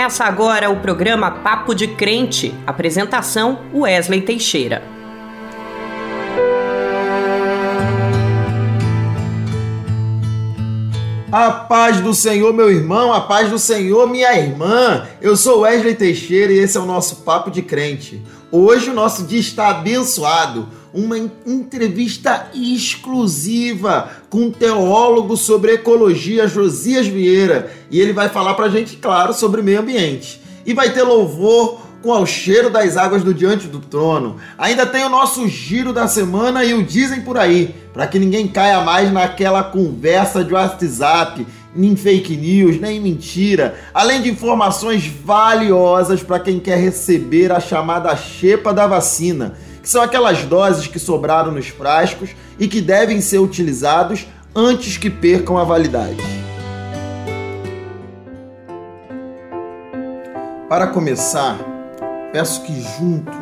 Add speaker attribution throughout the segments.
Speaker 1: Começa agora o programa Papo de Crente. Apresentação: Wesley Teixeira.
Speaker 2: A paz do Senhor, meu irmão, a paz do Senhor, minha irmã. Eu sou Wesley Teixeira e esse é o nosso Papo de Crente. Hoje o nosso dia está abençoado. Uma entrevista exclusiva com um teólogo sobre ecologia, Josias Vieira. E ele vai falar para a gente, claro, sobre meio ambiente. E vai ter louvor com ao cheiro das águas do diante do trono. Ainda tem o nosso giro da semana e o dizem por aí, para que ninguém caia mais naquela conversa de WhatsApp, nem fake news, nem mentira, além de informações valiosas para quem quer receber a chamada chepa da vacina, que são aquelas doses que sobraram nos frascos e que devem ser utilizados antes que percam a validade. Para começar, peço que juntos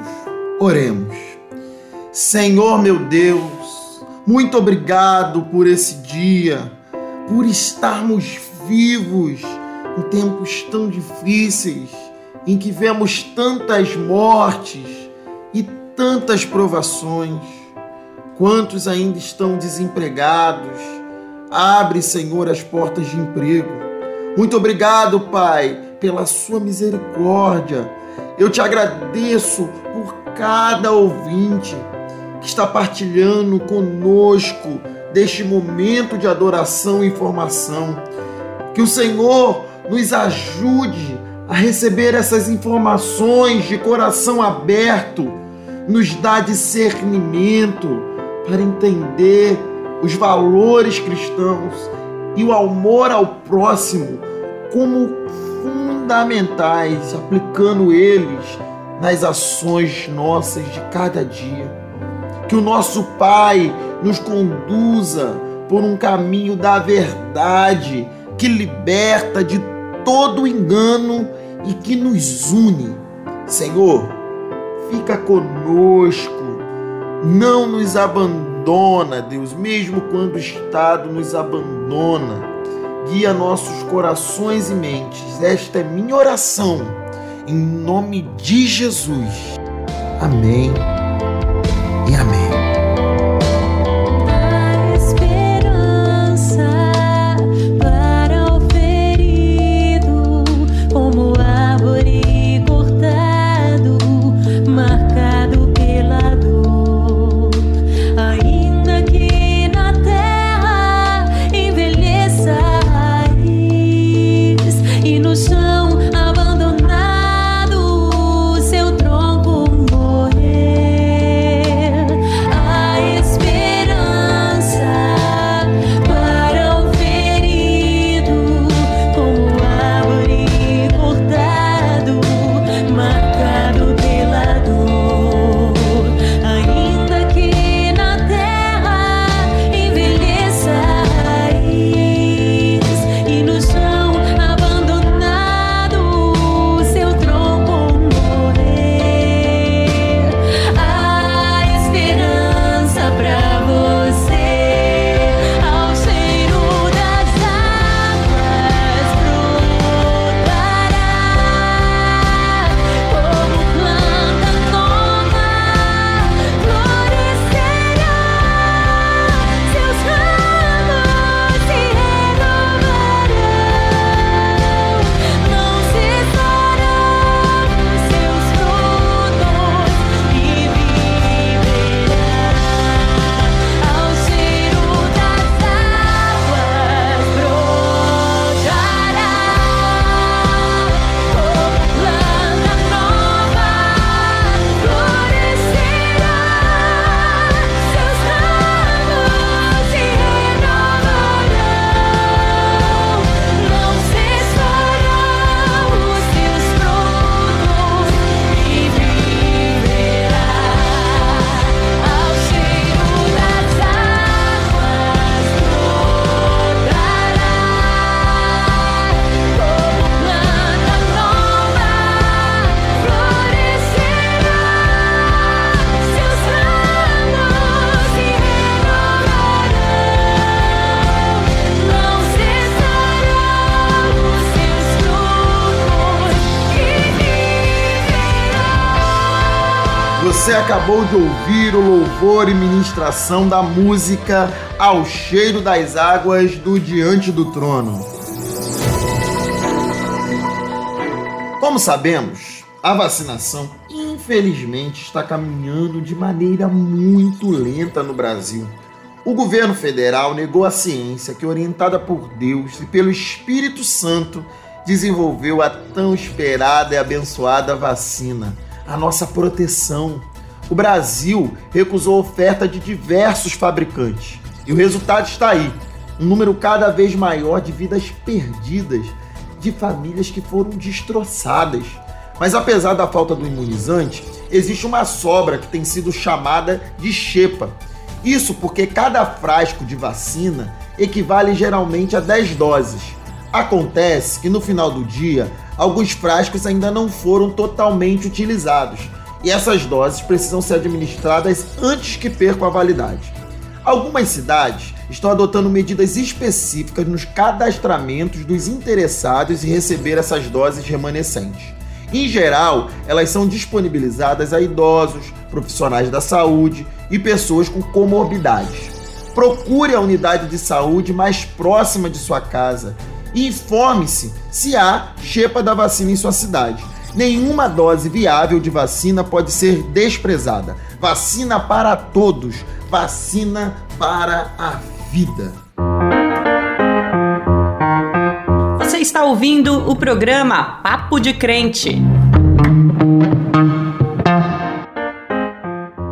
Speaker 2: oremos. Senhor meu Deus, muito obrigado por esse dia, por estarmos vivos em tempos tão difíceis, em que vemos tantas mortes tantas provações. Quantos ainda estão desempregados? Abre, Senhor, as portas de emprego. Muito obrigado, Pai, pela sua misericórdia eu te agradeço por cada ouvinte que está partilhando conosco deste momento de adoração e informação. Que o Senhor nos ajude a receber essas informações de coração aberto, nos dá discernimento para entender os valores cristãos e o amor ao próximo como fundamentais, aplicando eles nas ações nossas de cada dia. Que o nosso Pai nos conduza por um caminho da verdade que liberta de todo engano e que nos une. Senhor, fica conosco, não nos abandona, Deus, mesmo quando o Estado nos abandona guia nossos corações e mentes. Esta é minha oração, em nome de Jesus. Amém acabou de ouvir o louvor e ministração da música Ao Cheiro das Águas do Diante do Trono. Como sabemos, a vacinação infelizmente está caminhando de maneira muito lenta no Brasil. O governo federal negou a ciência que, orientada por Deus e pelo Espírito Santo, desenvolveu a tão esperada e abençoada vacina, a nossa proteção. O Brasil recusou oferta de diversos fabricantes e o resultado está aí: um número cada vez maior de vidas perdidas, de famílias que foram destroçadas. Mas apesar da falta do imunizante, existe uma sobra que tem sido chamada de xepa. Isso porque cada frasco de vacina equivale geralmente a 10 doses. Acontece que no final do dia, alguns frascos ainda não foram totalmente utilizados e essas doses precisam ser administradas antes que percam a validade. Algumas cidades estão adotando medidas específicas nos cadastramentos dos interessados em receber essas doses remanescentes. Em geral, elas são disponibilizadas a idosos, profissionais da saúde e pessoas com comorbidades. Procure a unidade de saúde mais próxima de sua casa e informe-se se há xepa da vacina em sua cidade. Nenhuma dose viável de vacina pode ser desprezada. Vacina para todos, vacina para a vida.
Speaker 1: Você está ouvindo o programa Papo de Crente.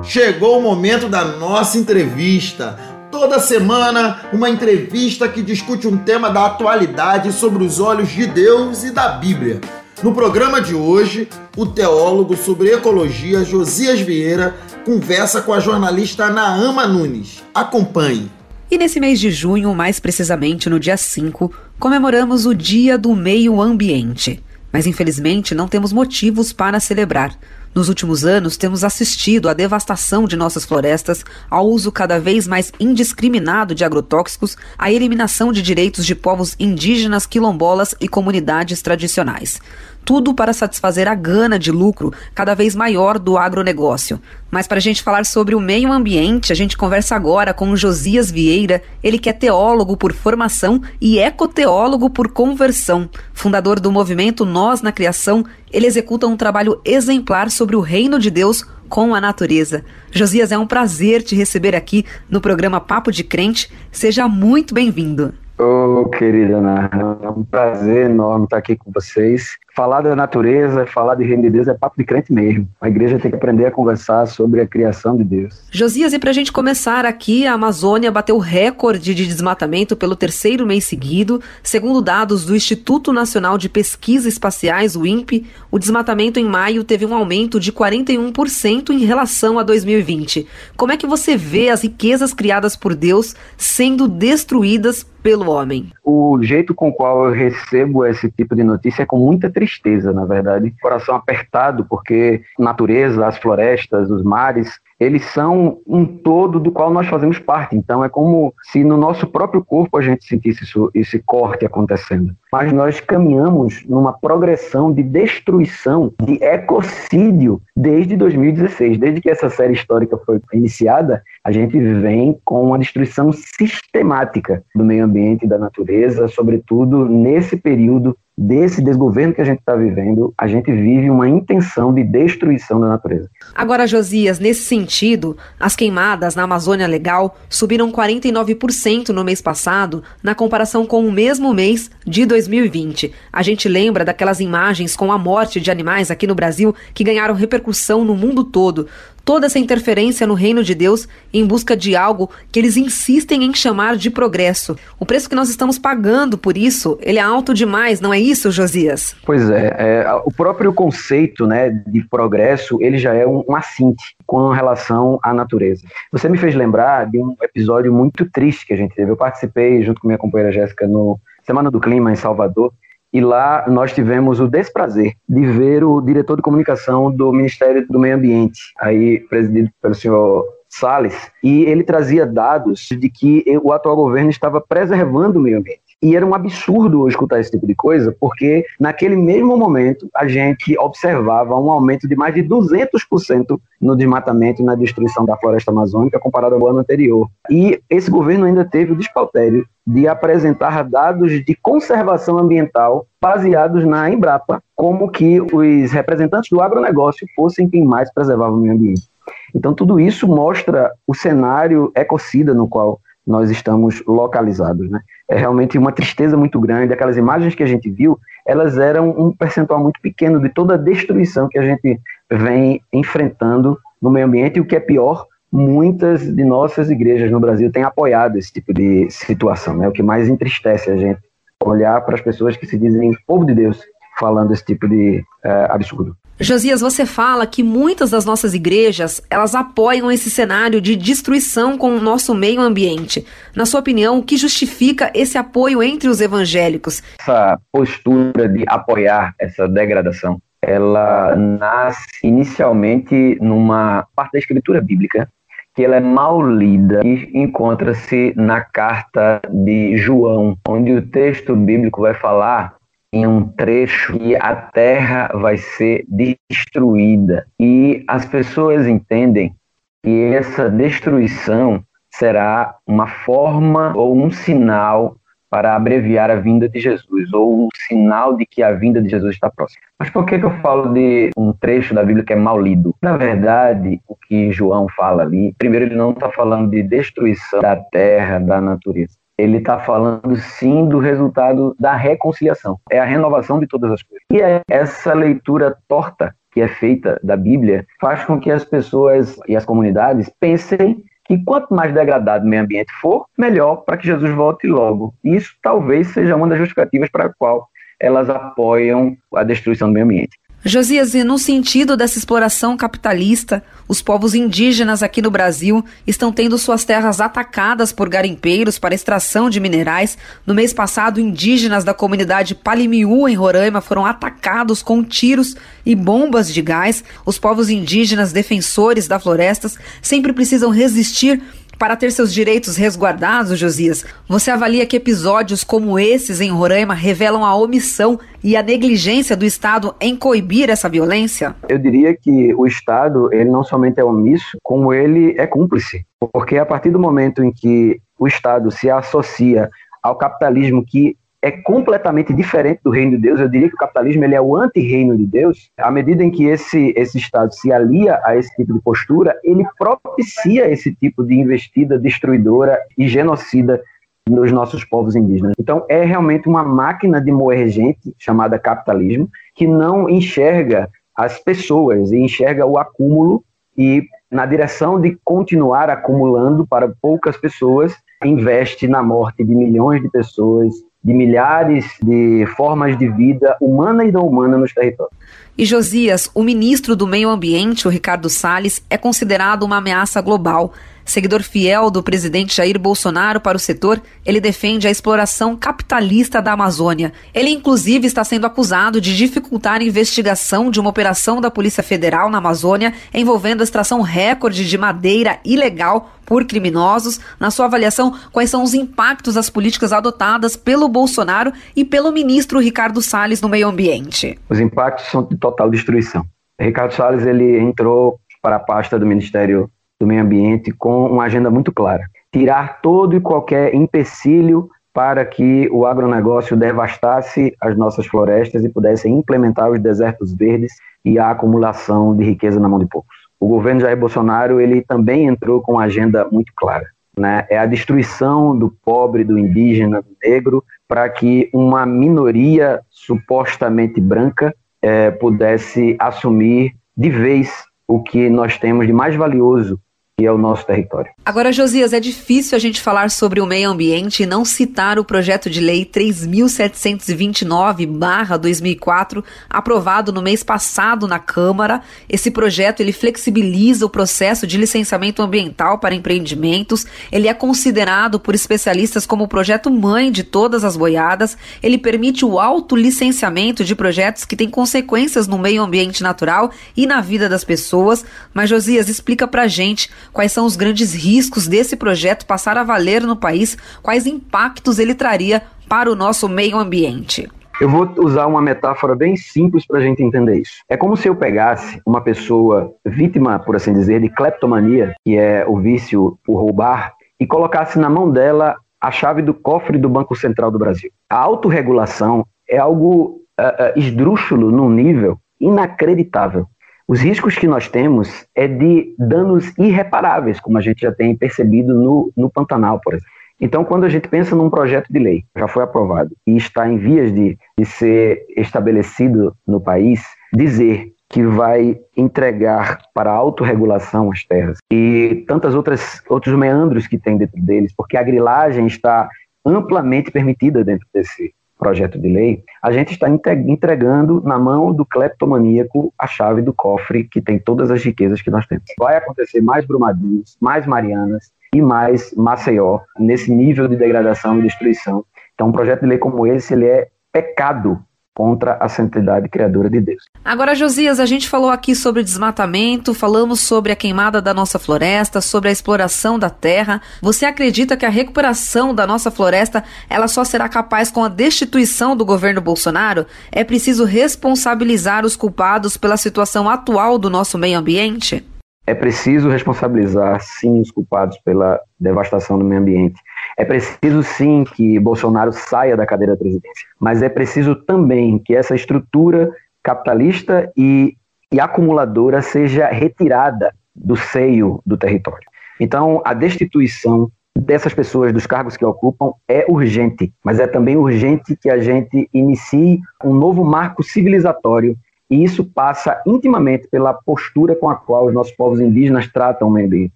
Speaker 2: Chegou o momento da nossa entrevista. Toda semana, uma entrevista que discute um tema da atualidade sobre os olhos de Deus e da Bíblia. No programa de hoje, o teólogo sobre ecologia Josias Vieira conversa com a jornalista Naama Nunes. Acompanhe.
Speaker 3: E nesse mês de junho, mais precisamente no dia 5, comemoramos o Dia do Meio Ambiente. Mas infelizmente não temos motivos para celebrar. Nos últimos anos, temos assistido à devastação de nossas florestas, ao uso cada vez mais indiscriminado de agrotóxicos, à eliminação de direitos de povos indígenas, quilombolas e comunidades tradicionais tudo para satisfazer a gana de lucro cada vez maior do agronegócio. Mas para a gente falar sobre o meio ambiente, a gente conversa agora com Josias Vieira, ele que é teólogo por formação e ecoteólogo por conversão. Fundador do movimento Nós na Criação, ele executa um trabalho exemplar sobre o reino de Deus com a natureza. Josias, é um prazer te receber aqui no programa Papo de Crente. Seja muito bem-vindo.
Speaker 4: Ô, oh, querida Ana, é um prazer enorme estar aqui com vocês. Falar da natureza, falar de reino de Deus é papo de crente mesmo. A igreja tem que aprender a conversar sobre a criação de Deus.
Speaker 3: Josias, e para a gente começar aqui, a Amazônia bateu recorde de desmatamento pelo terceiro mês seguido. Segundo dados do Instituto Nacional de Pesquisas Espaciais, o INPE, o desmatamento em maio teve um aumento de 41% em relação a 2020. Como é que você vê as riquezas criadas por Deus sendo destruídas pelo homem?
Speaker 4: O jeito com o qual eu recebo esse tipo de notícia é com muita tristeza tristeza, na verdade. Coração apertado, porque natureza, as florestas, os mares, eles são um todo do qual nós fazemos parte. Então é como se no nosso próprio corpo a gente sentisse isso, esse corte acontecendo. Mas nós caminhamos numa progressão de destruição, de ecocídio desde 2016. Desde que essa série histórica foi iniciada, a gente vem com uma destruição sistemática do meio ambiente da natureza, sobretudo nesse período desse desgoverno que a gente está vivendo, a gente vive uma intenção de destruição da natureza.
Speaker 3: Agora, Josias, nesse sentido, as queimadas na Amazônia Legal subiram 49% no mês passado, na comparação com o mesmo mês de 2020. A gente lembra daquelas imagens com a morte de animais aqui no Brasil que ganharam repercussão no mundo todo toda essa interferência no reino de Deus em busca de algo que eles insistem em chamar de progresso. O preço que nós estamos pagando por isso, ele é alto demais, não é isso, Josias?
Speaker 4: Pois é, é o próprio conceito né, de progresso, ele já é um, um assinte com relação à natureza. Você me fez lembrar de um episódio muito triste que a gente teve. Eu participei junto com minha companheira Jéssica no Semana do Clima em Salvador, e lá nós tivemos o desprazer de ver o diretor de comunicação do Ministério do Meio Ambiente, aí presidido pelo senhor Salles, e ele trazia dados de que o atual governo estava preservando o meio ambiente. E era um absurdo escutar esse tipo de coisa, porque naquele mesmo momento a gente observava um aumento de mais de 200% no desmatamento e na destruição da floresta amazônica comparado ao ano anterior. E esse governo ainda teve o despautério de apresentar dados de conservação ambiental baseados na Embrapa, como que os representantes do agronegócio fossem quem mais preservava o meio ambiente. Então, tudo isso mostra o cenário ecocida no qual nós estamos localizados. Né? É realmente uma tristeza muito grande. Aquelas imagens que a gente viu, elas eram um percentual muito pequeno de toda a destruição que a gente vem enfrentando no meio ambiente. E o que é pior, muitas de nossas igrejas no Brasil têm apoiado esse tipo de situação. Né? O que mais entristece a gente olhar para as pessoas que se dizem povo de Deus falando esse tipo de uh, absurdo.
Speaker 3: Josias, você fala que muitas das nossas igrejas, elas apoiam esse cenário de destruição com o nosso meio ambiente. Na sua opinião, o que justifica esse apoio entre os evangélicos?
Speaker 4: Essa postura de apoiar essa degradação, ela nasce inicialmente numa parte da escritura bíblica, que ela é mal lida e encontra-se na carta de João, onde o texto bíblico vai falar em um trecho que a terra vai ser destruída. E as pessoas entendem que essa destruição será uma forma ou um sinal para abreviar a vinda de Jesus, ou um sinal de que a vinda de Jesus está próxima. Mas por que, que eu falo de um trecho da Bíblia que é mal lido? Na verdade, o que João fala ali, primeiro, ele não está falando de destruição da terra, da natureza ele está falando sim do resultado da reconciliação. É a renovação de todas as coisas. E essa leitura torta que é feita da Bíblia faz com que as pessoas e as comunidades pensem que quanto mais degradado o meio ambiente for, melhor para que Jesus volte logo. Isso talvez seja uma das justificativas para a qual elas apoiam a destruição do meio ambiente.
Speaker 3: Josias, e no sentido dessa exploração capitalista, os povos indígenas aqui no Brasil estão tendo suas terras atacadas por garimpeiros para extração de minerais. No mês passado, indígenas da comunidade Palimiú, em Roraima, foram atacados com tiros e bombas de gás. Os povos indígenas defensores da florestas sempre precisam resistir para ter seus direitos resguardados, Josias, você avalia que episódios como esses em Roraima revelam a omissão e a negligência do Estado em coibir essa violência?
Speaker 4: Eu diria que o Estado, ele não somente é omisso, como ele é cúmplice. Porque a partir do momento em que o Estado se associa ao capitalismo que é completamente diferente do reino de Deus. Eu diria que o capitalismo ele é o anti-reino de Deus. À medida em que esse, esse Estado se alia a esse tipo de postura, ele propicia esse tipo de investida destruidora e genocida nos nossos povos indígenas. Então, é realmente uma máquina de moer gente chamada capitalismo que não enxerga as pessoas e enxerga o acúmulo e na direção de continuar acumulando para poucas pessoas, investe na morte de milhões de pessoas, de milhares de formas de vida humana e não humana nos territórios.
Speaker 3: E Josias, o ministro do Meio Ambiente, o Ricardo Salles, é considerado uma ameaça global. Seguidor fiel do presidente Jair Bolsonaro para o setor, ele defende a exploração capitalista da Amazônia. Ele, inclusive, está sendo acusado de dificultar a investigação de uma operação da Polícia Federal na Amazônia envolvendo a extração recorde de madeira ilegal por criminosos. Na sua avaliação, quais são os impactos das políticas adotadas pelo Bolsonaro e pelo ministro Ricardo Salles no meio ambiente?
Speaker 4: Os impactos são de total destruição. Ricardo Salles ele entrou para a pasta do Ministério do Meio Ambiente com uma agenda muito clara: tirar todo e qualquer empecilho para que o agronegócio devastasse as nossas florestas e pudesse implementar os desertos verdes e a acumulação de riqueza na mão de poucos. O governo Jair Bolsonaro ele também entrou com uma agenda muito clara. Né? É a destruição do pobre, do indígena, do negro, para que uma minoria supostamente branca é, pudesse assumir de vez o que nós temos de mais valioso que é o nosso território.
Speaker 3: Agora, Josias, é difícil a gente falar sobre o meio ambiente e não citar o projeto de lei 3729/2004, aprovado no mês passado na Câmara. Esse projeto ele flexibiliza o processo de licenciamento ambiental para empreendimentos. Ele é considerado por especialistas como o projeto mãe de todas as boiadas. Ele permite o autolicenciamento de projetos que têm consequências no meio ambiente natural e na vida das pessoas. Mas Josias, explica pra gente quais são os grandes riscos desse projeto passar a valer no país, quais impactos ele traria para o nosso meio ambiente?
Speaker 4: Eu vou usar uma metáfora bem simples para a gente entender isso. É como se eu pegasse uma pessoa vítima, por assim dizer, de kleptomania, que é o vício por roubar, e colocasse na mão dela a chave do cofre do Banco Central do Brasil. A autorregulação é algo uh, uh, esdrúxulo num nível inacreditável. Os riscos que nós temos é de danos irreparáveis, como a gente já tem percebido no, no Pantanal, por exemplo. Então, quando a gente pensa num projeto de lei, já foi aprovado e está em vias de, de ser estabelecido no país, dizer que vai entregar para a autorregulação as terras e tantas outras outros meandros que tem dentro deles, porque a grilagem está amplamente permitida dentro desse projeto de lei, a gente está entregando na mão do cleptomaníaco a chave do cofre que tem todas as riquezas que nós temos. Vai acontecer mais Brumadinhos, mais Marianas e mais Maceió nesse nível de degradação e destruição. Então, um projeto de lei como esse, ele é pecado contra a santidade criadora de Deus.
Speaker 3: Agora, Josias, a gente falou aqui sobre desmatamento, falamos sobre a queimada da nossa floresta, sobre a exploração da terra. Você acredita que a recuperação da nossa floresta ela só será capaz com a destituição do governo Bolsonaro? É preciso responsabilizar os culpados pela situação atual do nosso meio ambiente?
Speaker 4: É preciso responsabilizar, sim, os culpados pela devastação do meio ambiente. É preciso, sim, que Bolsonaro saia da cadeira da presidência. Mas é preciso também que essa estrutura capitalista e, e acumuladora seja retirada do seio do território. Então, a destituição dessas pessoas dos cargos que ocupam é urgente, mas é também urgente que a gente inicie um novo marco civilizatório e isso passa intimamente pela postura com a qual os nossos povos indígenas tratam o meio ambiente.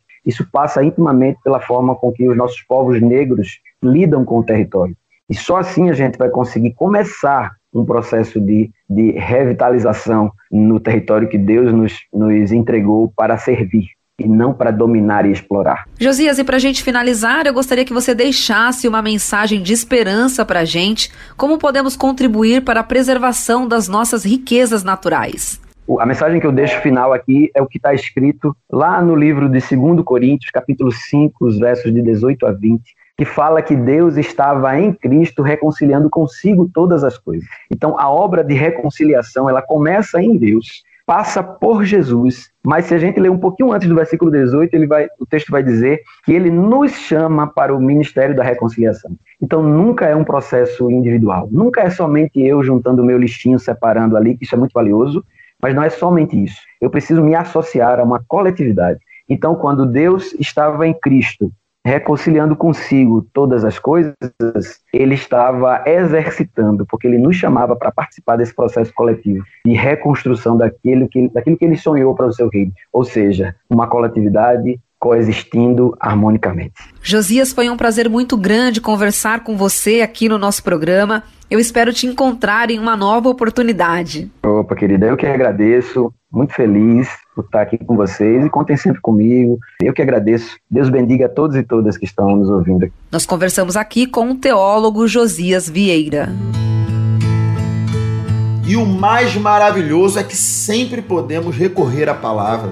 Speaker 4: Isso passa intimamente pela forma com que os nossos povos negros lidam com o território. E só assim a gente vai conseguir começar um processo de, de revitalização no território que Deus nos, nos entregou para servir e não para dominar e explorar.
Speaker 3: Josias, e para a gente finalizar, eu gostaria que você deixasse uma mensagem de esperança para a gente. Como podemos contribuir para a preservação das nossas riquezas naturais?
Speaker 4: A mensagem que eu deixo final aqui é o que está escrito lá no livro de 2 Coríntios, capítulo 5, os versos de 18 a 20, que fala que Deus estava em Cristo reconciliando consigo todas as coisas. Então, a obra de reconciliação, ela começa em Deus passa por Jesus, mas se a gente ler um pouquinho antes do versículo 18, ele vai, o texto vai dizer que ele nos chama para o ministério da reconciliação. Então nunca é um processo individual, nunca é somente eu juntando o meu listinho, separando ali, que isso é muito valioso, mas não é somente isso. Eu preciso me associar a uma coletividade. Então, quando Deus estava em Cristo reconciliando consigo todas as coisas, ele estava exercitando, porque ele nos chamava para participar desse processo coletivo de reconstrução daquilo que, daquilo que ele sonhou para o seu reino, ou seja, uma coletividade coexistindo harmonicamente.
Speaker 3: Josias, foi um prazer muito grande conversar com você aqui no nosso programa. Eu espero te encontrar em uma nova oportunidade.
Speaker 4: Opa, querida, eu que agradeço muito feliz por estar aqui com vocês e contem sempre comigo. Eu que agradeço. Deus bendiga a todos e todas que estão nos ouvindo.
Speaker 3: Nós conversamos aqui com o teólogo Josias Vieira.
Speaker 2: E o mais maravilhoso é que sempre podemos recorrer à palavra.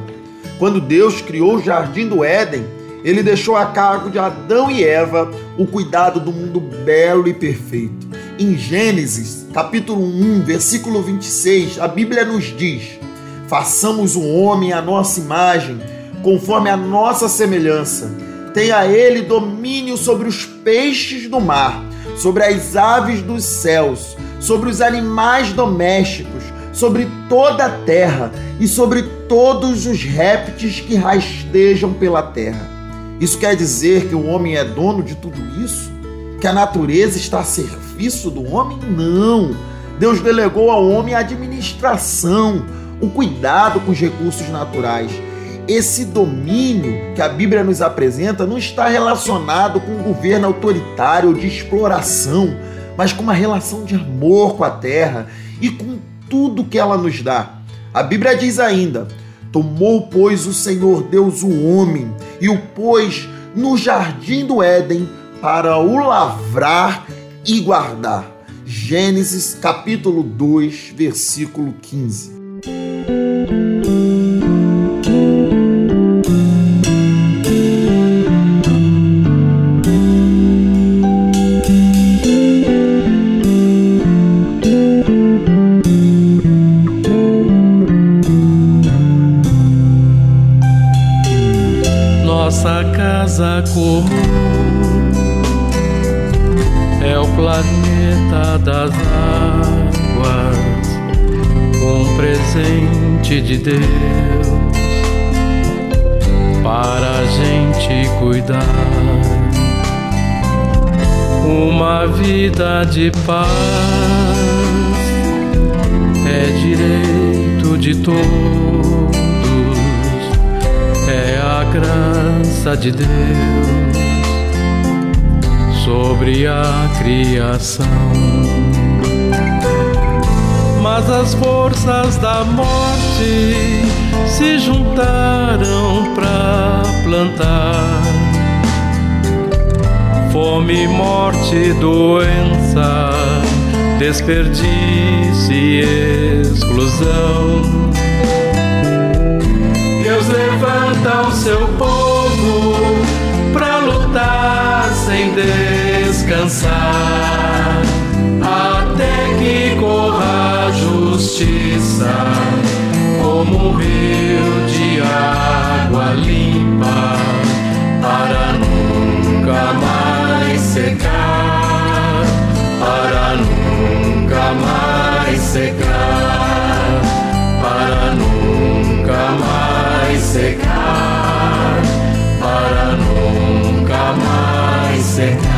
Speaker 2: Quando Deus criou o jardim do Éden, ele deixou a cargo de Adão e Eva o cuidado do mundo belo e perfeito. Em Gênesis, capítulo 1, versículo 26, a Bíblia nos diz: Façamos o homem à nossa imagem, conforme a nossa semelhança. Tenha ele domínio sobre os peixes do mar, sobre as aves dos céus, sobre os animais domésticos, sobre toda a terra e sobre todos os répteis que rastejam pela terra. Isso quer dizer que o homem é dono de tudo isso? Que a natureza está a serviço do homem? Não. Deus delegou ao homem a administração, o cuidado com os recursos naturais. Esse domínio que a Bíblia nos apresenta não está relacionado com um governo autoritário de exploração, mas com uma relação de amor com a terra e com tudo que ela nos dá. A Bíblia diz ainda: Tomou, pois, o Senhor Deus o homem e o pôs no jardim do Éden para o lavrar e guardar. Gênesis capítulo 2, versículo 15.
Speaker 5: Nossa casa comum planeta das águas, um presente de Deus para a gente cuidar. Uma vida de paz é direito de todos, é a graça de Deus sobre a criação.
Speaker 6: Mas as forças da morte se juntaram pra plantar
Speaker 7: fome, morte, doença, desperdício e exclusão.
Speaker 6: Deus levanta o seu povo pra lutar sem descansar, até que corra a justiça como um rio de água limpa para nunca mais secar, para nunca mais secar, para nunca mais secar, para nunca mais secar.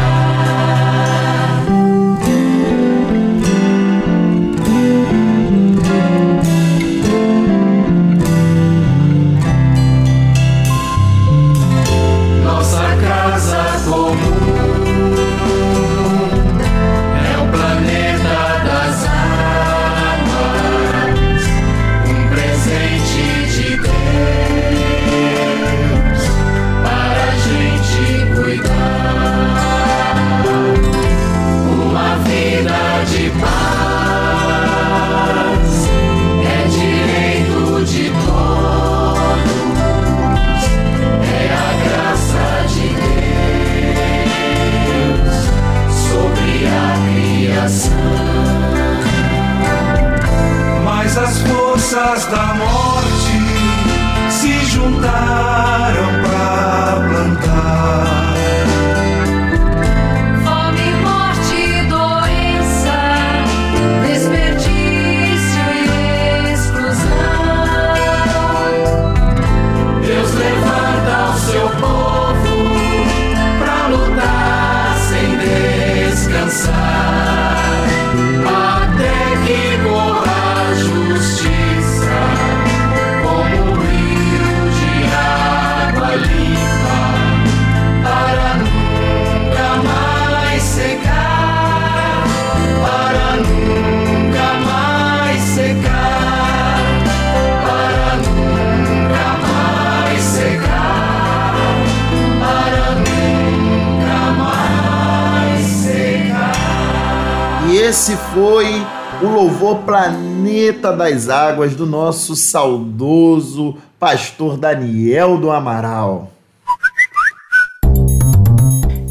Speaker 2: O Planeta das Águas do nosso saudoso pastor Daniel do Amaral.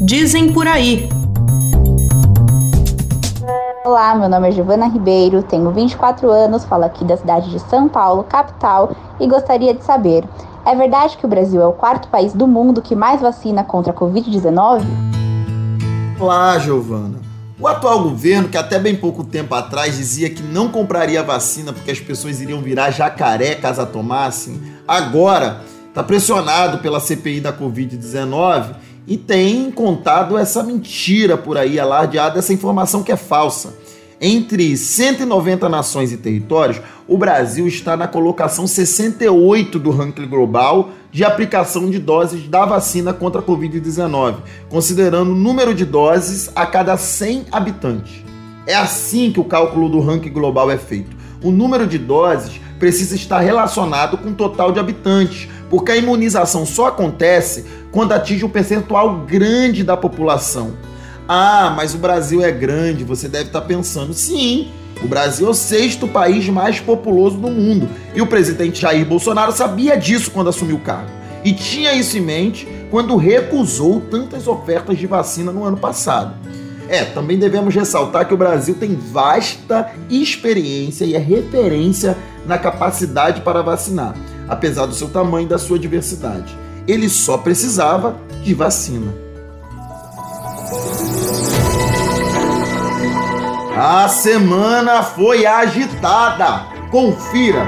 Speaker 1: Dizem por aí.
Speaker 8: Olá, meu nome é Giovana Ribeiro, tenho 24 anos, falo aqui da cidade de São Paulo, capital, e gostaria de saber: é verdade que o Brasil é o quarto país do mundo que mais vacina contra a Covid-19?
Speaker 2: Olá, Giovana. O atual governo, que até bem pouco tempo atrás dizia que não compraria vacina porque as pessoas iriam virar jacaré caso a tomassem, agora está pressionado pela CPI da Covid-19 e tem contado essa mentira por aí, alardeado essa informação que é falsa. Entre 190 nações e territórios, o Brasil está na colocação 68 do ranking global de aplicação de doses da vacina contra a Covid-19, considerando o número de doses a cada 100 habitantes. É assim que o cálculo do ranking global é feito. O número de doses precisa estar relacionado com o total de habitantes, porque a imunização só acontece quando atinge um percentual grande da população. Ah, mas o Brasil é grande, você deve estar pensando. Sim, o Brasil é o sexto país mais populoso do mundo. E o presidente Jair Bolsonaro sabia disso quando assumiu o cargo. E tinha isso em mente quando recusou tantas ofertas de vacina no ano passado. É, também devemos ressaltar que o Brasil tem vasta experiência e é referência na capacidade para vacinar, apesar do seu tamanho e da sua diversidade. Ele só precisava de vacina. A semana foi agitada. Confira.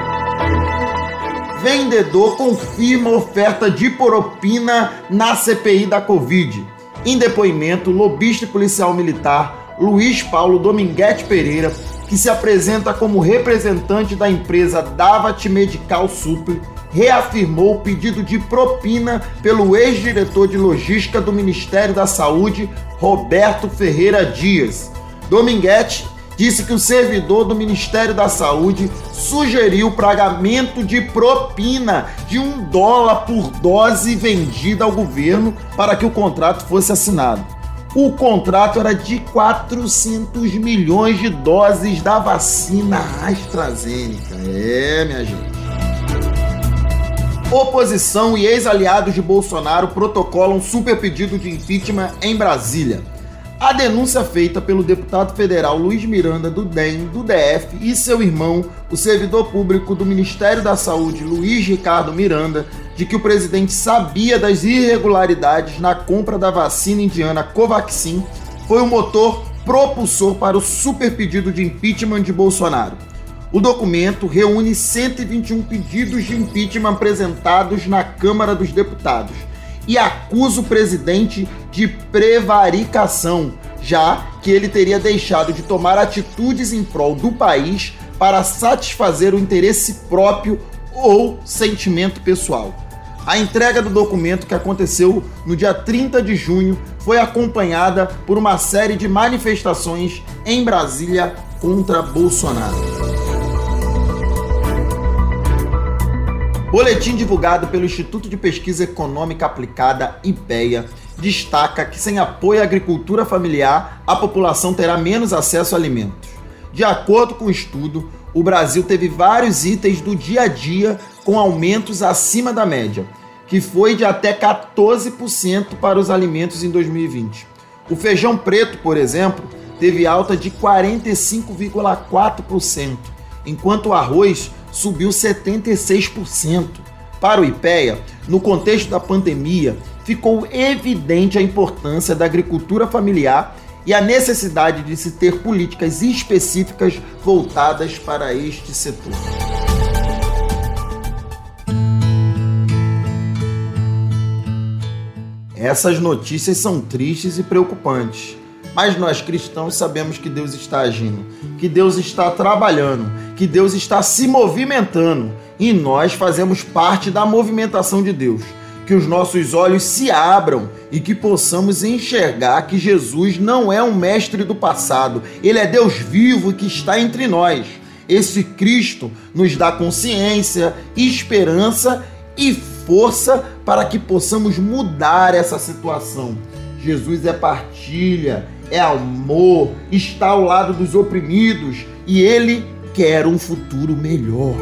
Speaker 2: Vendedor confirma oferta de propina na CPI da Covid. Em depoimento, lobista policial militar Luiz Paulo Dominguete Pereira, que se apresenta como representante da empresa Davat Medical Super, reafirmou o pedido de propina pelo ex-diretor de logística do Ministério da Saúde, Roberto Ferreira Dias. Dominguete disse que o servidor do Ministério da Saúde sugeriu pagamento de propina de um dólar por dose vendida ao governo para que o contrato fosse assinado. O contrato era de 400 milhões de doses da vacina AstraZeneca. É, minha gente. Oposição e ex-aliados de Bolsonaro protocolam super pedido de impeachment em Brasília. A denúncia feita pelo deputado federal Luiz Miranda do DEM, do DF, e seu irmão, o servidor público do Ministério da Saúde, Luiz Ricardo Miranda, de que o presidente sabia das irregularidades na compra da vacina indiana Covaxin, foi o motor propulsor para o super pedido de impeachment de Bolsonaro. O documento reúne 121 pedidos de impeachment apresentados na Câmara dos Deputados e acusa o presidente de prevaricação, já que ele teria deixado de tomar atitudes em prol do país para satisfazer o interesse próprio ou sentimento pessoal. A entrega do documento, que aconteceu no dia 30 de junho, foi acompanhada por uma série de manifestações em Brasília contra Bolsonaro. Boletim divulgado pelo Instituto de Pesquisa Econômica Aplicada, IPEA, destaca que sem apoio à agricultura familiar, a população terá menos acesso a alimentos. De acordo com o estudo, o Brasil teve vários itens do dia a dia com aumentos acima da média, que foi de até 14% para os alimentos em 2020. O feijão preto, por exemplo, teve alta de 45,4%, enquanto o arroz subiu 76%. Para o IPEA, no contexto da pandemia, ficou evidente a importância da agricultura familiar e a necessidade de se ter políticas específicas voltadas para este setor. Essas notícias são tristes e preocupantes. Mas nós cristãos sabemos que Deus está agindo, que Deus está trabalhando, que Deus está se movimentando e nós fazemos parte da movimentação de Deus. Que os nossos olhos se abram e que possamos enxergar que Jesus não é um mestre do passado, ele é Deus vivo que está entre nós. Esse Cristo nos dá consciência, esperança e força para que possamos mudar essa situação. Jesus é partilha, é amor, está ao lado dos oprimidos e ele quer um futuro melhor.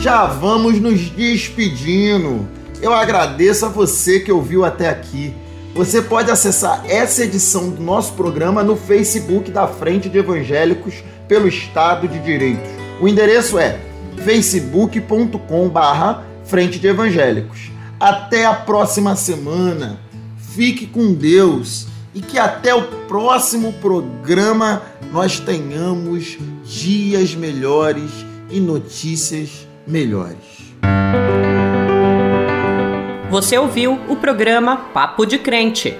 Speaker 2: Já vamos nos despedindo. Eu agradeço a você que ouviu até aqui. Você pode acessar essa edição do nosso programa no Facebook da Frente de Evangélicos pelo Estado de Direitos. O endereço é facebook.com/barra Frente de Evangélicos. Até a próxima semana. Fique com Deus e que até o próximo programa nós tenhamos dias melhores e notícias melhores.
Speaker 1: Você ouviu o programa Papo de Crente